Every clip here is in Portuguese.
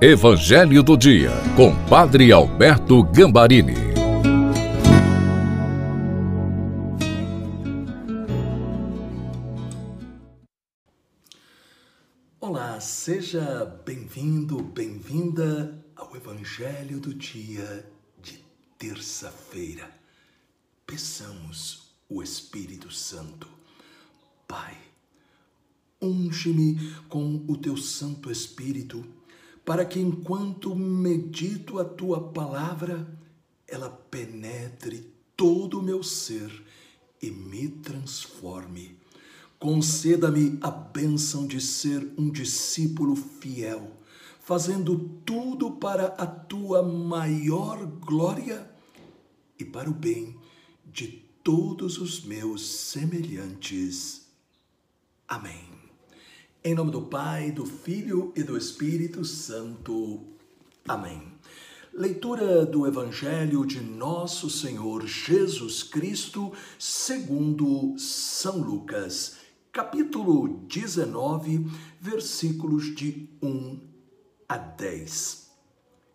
Evangelho do Dia, com Padre Alberto Gambarini. Olá, seja bem-vindo, bem-vinda ao Evangelho do Dia de terça-feira. Peçamos o Espírito Santo. Pai, unge-me com o teu Santo Espírito para que enquanto medito a tua palavra, ela penetre todo o meu ser e me transforme. Conceda-me a bênção de ser um discípulo fiel, fazendo tudo para a tua maior glória e para o bem de todos os meus semelhantes. Amém. Em nome do Pai, do Filho e do Espírito Santo. Amém. Leitura do Evangelho de Nosso Senhor Jesus Cristo, segundo São Lucas, capítulo 19, versículos de 1 a 10.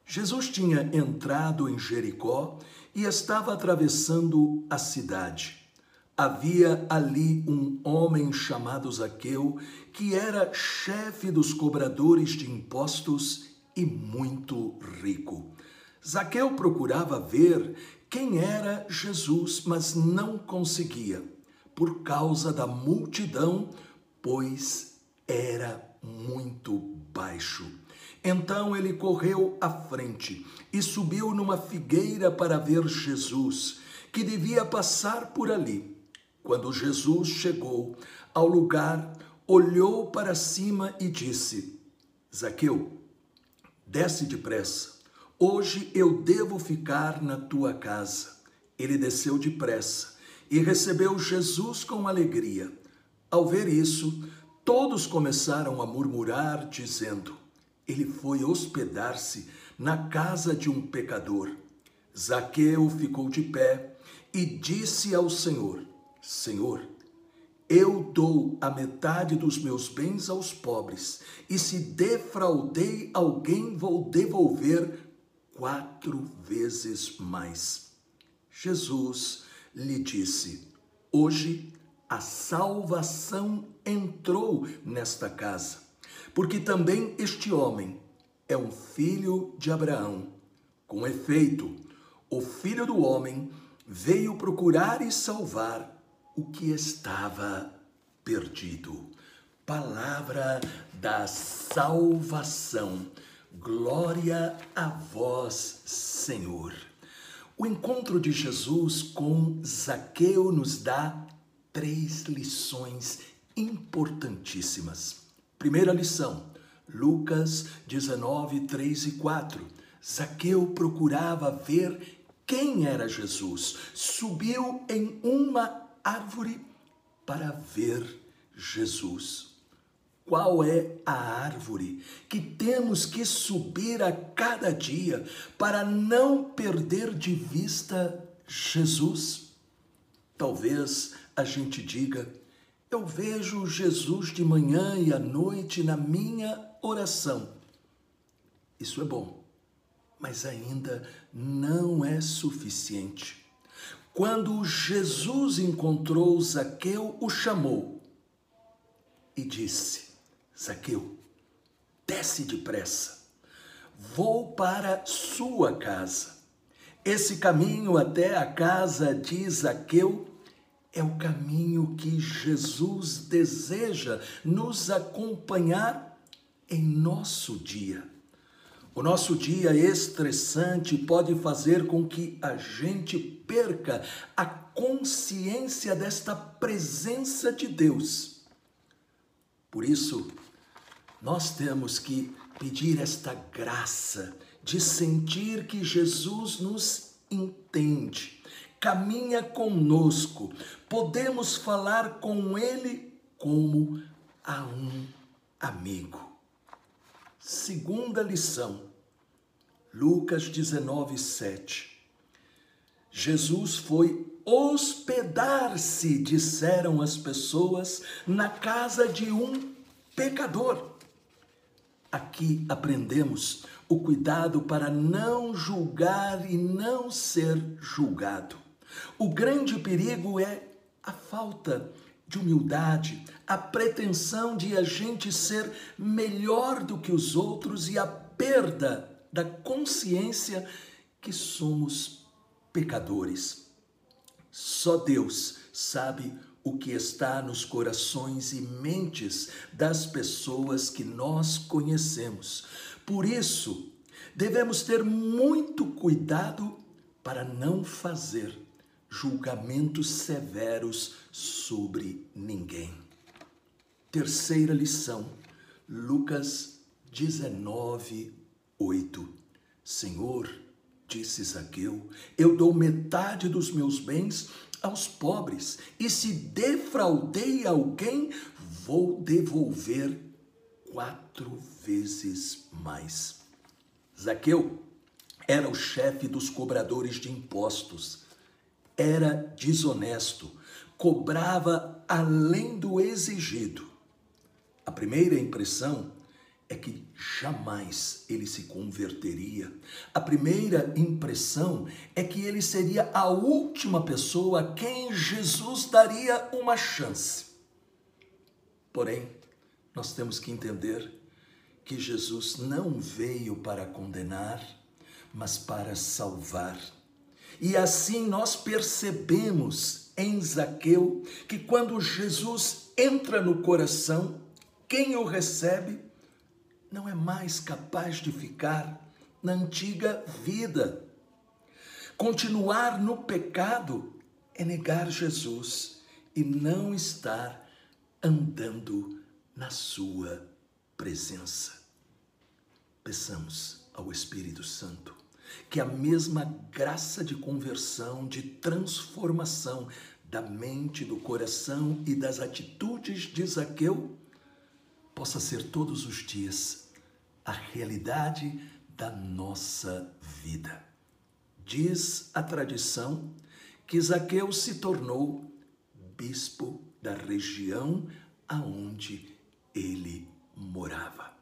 Jesus tinha entrado em Jericó e estava atravessando a cidade. Havia ali um homem chamado Zaqueu, que era chefe dos cobradores de impostos e muito rico. Zaqueu procurava ver quem era Jesus, mas não conseguia, por causa da multidão, pois era muito baixo. Então ele correu à frente e subiu numa figueira para ver Jesus, que devia passar por ali. Quando Jesus chegou ao lugar, olhou para cima e disse: Zaqueu, desce depressa. Hoje eu devo ficar na tua casa. Ele desceu depressa e recebeu Jesus com alegria. Ao ver isso, todos começaram a murmurar, dizendo: Ele foi hospedar-se na casa de um pecador. Zaqueu ficou de pé e disse ao Senhor: Senhor, eu dou a metade dos meus bens aos pobres, e se defraudei alguém, vou devolver quatro vezes mais. Jesus lhe disse: Hoje a salvação entrou nesta casa, porque também este homem é um filho de Abraão. Com efeito, o filho do homem veio procurar e salvar o que estava perdido. Palavra da salvação. Glória a vós, Senhor. O encontro de Jesus com Zaqueu nos dá três lições importantíssimas. Primeira lição, Lucas 19, 3 e 4. Zaqueu procurava ver quem era Jesus. Subiu em uma árvore para ver Jesus. Qual é a árvore que temos que subir a cada dia para não perder de vista Jesus? Talvez a gente diga: eu vejo Jesus de manhã e à noite na minha oração. Isso é bom, mas ainda não é suficiente. Quando Jesus encontrou Zaqueu, o chamou e disse: Zaqueu, desce depressa, vou para sua casa. Esse caminho até a casa de Zaqueu é o caminho que Jesus deseja nos acompanhar em nosso dia. O nosso dia estressante pode fazer com que a gente perca a consciência desta presença de Deus. Por isso, nós temos que pedir esta graça de sentir que Jesus nos entende, caminha conosco, podemos falar com Ele como a um amigo. Segunda lição, Lucas 19, 7. Jesus foi hospedar-se, disseram as pessoas, na casa de um pecador. Aqui aprendemos o cuidado para não julgar e não ser julgado. O grande perigo é a falta de humildade, a pretensão de a gente ser melhor do que os outros e a perda da consciência que somos pecadores. Só Deus sabe o que está nos corações e mentes das pessoas que nós conhecemos. Por isso, devemos ter muito cuidado para não fazer julgamentos severos sobre ninguém. Terceira lição, Lucas 19, 8. Senhor, disse Zaqueu, eu dou metade dos meus bens aos pobres, e se defraudei alguém, vou devolver quatro vezes mais. Zaqueu era o chefe dos cobradores de impostos, era desonesto, cobrava além do exigido. A primeira impressão é que jamais ele se converteria. A primeira impressão é que ele seria a última pessoa a quem Jesus daria uma chance. Porém, nós temos que entender que Jesus não veio para condenar, mas para salvar. E assim nós percebemos em Zaqueu que quando Jesus entra no coração, quem o recebe não é mais capaz de ficar na antiga vida. Continuar no pecado é negar Jesus e não estar andando na sua presença. Peçamos ao Espírito Santo que a mesma graça de conversão, de transformação da mente, do coração e das atitudes de Zaqueu possa ser todos os dias a realidade da nossa vida. Diz a tradição que Zaqueu se tornou bispo da região aonde ele morava.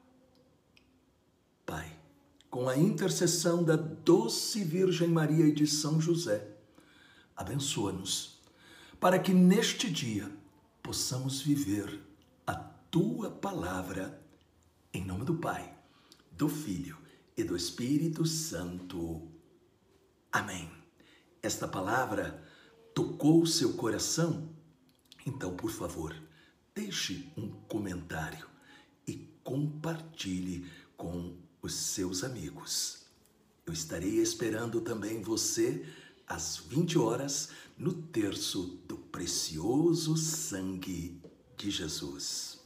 Com a intercessão da doce Virgem Maria e de São José, abençoa-nos para que neste dia possamos viver a tua palavra em nome do Pai do Filho e do Espírito Santo. Amém. Esta palavra tocou seu coração? Então, por favor, deixe um comentário e compartilhe com os seus amigos. Eu estarei esperando também você às 20 horas no terço do precioso sangue de Jesus.